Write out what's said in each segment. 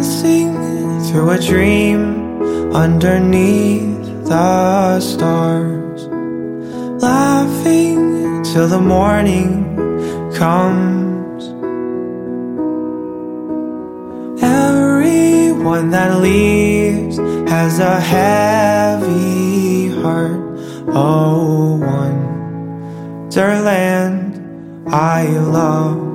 Dancing through a dream underneath the stars. Laughing till the morning comes. Everyone that leaves has a heavy heart. Oh, wonderland I love.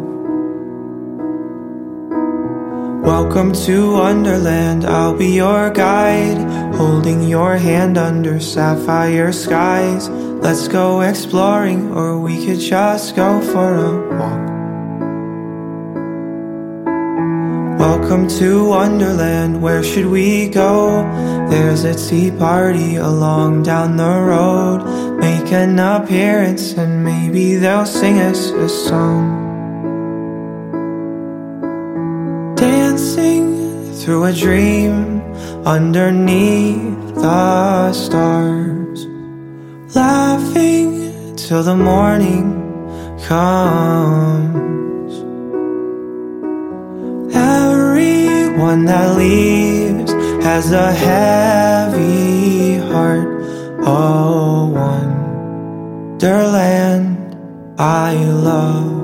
Welcome to Wonderland, I'll be your guide, holding your hand under sapphire skies. Let's go exploring, or we could just go for a walk. Welcome to Wonderland, where should we go? There's a tea party along down the road. Make an appearance, and maybe they'll sing us a song. Dancing through a dream underneath the stars. Laughing till the morning comes. Everyone that leaves has a heavy heart. Oh, wonderland I love.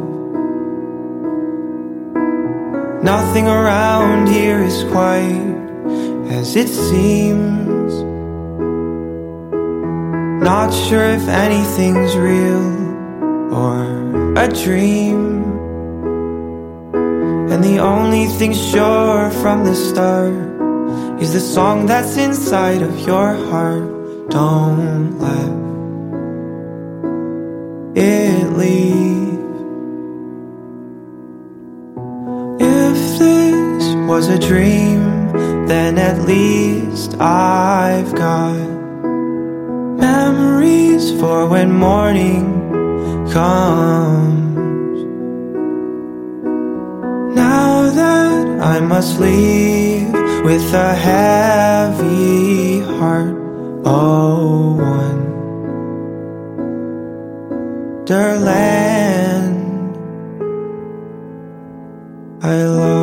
Nothing around here is quite as it seems. Not sure if anything's real or a dream. And the only thing sure from the start is the song that's inside of your heart. Don't let was a dream, then at least I've got memories for when morning comes. Now that I must leave with a heavy heart, oh, wonderland. I love.